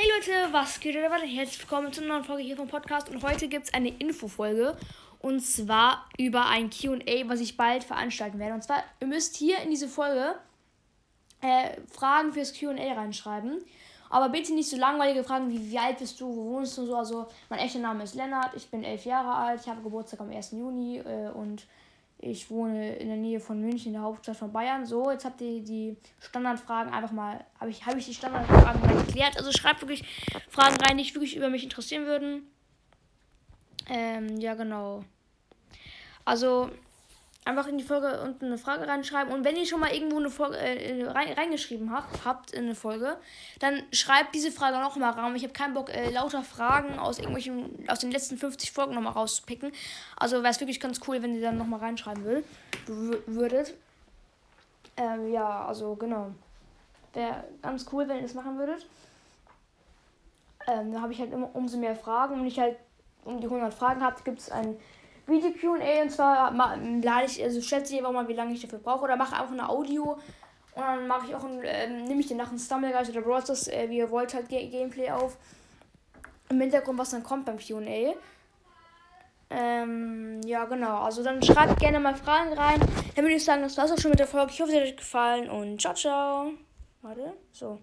Hey Leute, was geht oder was? Herzlich willkommen zu einer neuen Folge hier vom Podcast und heute gibt es eine Infofolge und zwar über ein QA, was ich bald veranstalten werde. Und zwar, ihr müsst hier in diese Folge äh, Fragen fürs QA reinschreiben. Aber bitte nicht so langweilige Fragen wie, wie alt bist du, wo wohnst du und so. Also, mein echter Name ist Lennart, ich bin elf Jahre alt, ich habe Geburtstag am 1. Juni äh, und ich wohne in der Nähe von München, der Hauptstadt von Bayern. So, jetzt habt ihr die Standardfragen einfach mal, habe ich, hab ich die Standardfragen mal geklärt. Also schreibt wirklich Fragen rein, die wirklich über mich interessieren würden. Ähm, ja, genau. Also, einfach in die Folge unten eine Frage reinschreiben. Und wenn ihr schon mal irgendwo eine Folge äh, rein, reingeschrieben habt, habt in eine Folge, dann schreibt diese Frage noch mal rein. Ich habe keinen Bock, äh, lauter Fragen aus irgendwelchen, aus den letzten 50 Folgen noch mal rauszupicken. Also wäre es wirklich ganz cool, wenn ihr dann noch mal reinschreiben will, würdet. Ähm, ja, also genau. Wäre ganz cool, wenn ihr das machen würdet. Ähm, da habe ich halt immer umso mehr Fragen. Und ich halt um die 100 Fragen habt, gibt es ein Video QA und zwar lade ich, also schätze ich einfach mal, wie lange ich dafür brauche oder mache einfach eine Audio und dann mache ich auch ein, äh, nehme ich den nach einem Stumbleguys oder Brothers, äh, wie ihr wollt, halt Gameplay auf. Im Hintergrund, was dann kommt beim QA. Ähm, ja, genau. Also dann schreibt gerne mal Fragen rein. Dann würde ich sagen, das war's auch schon mit der Folge. Ich hoffe, es hat euch gefallen und ciao, ciao. Warte, so.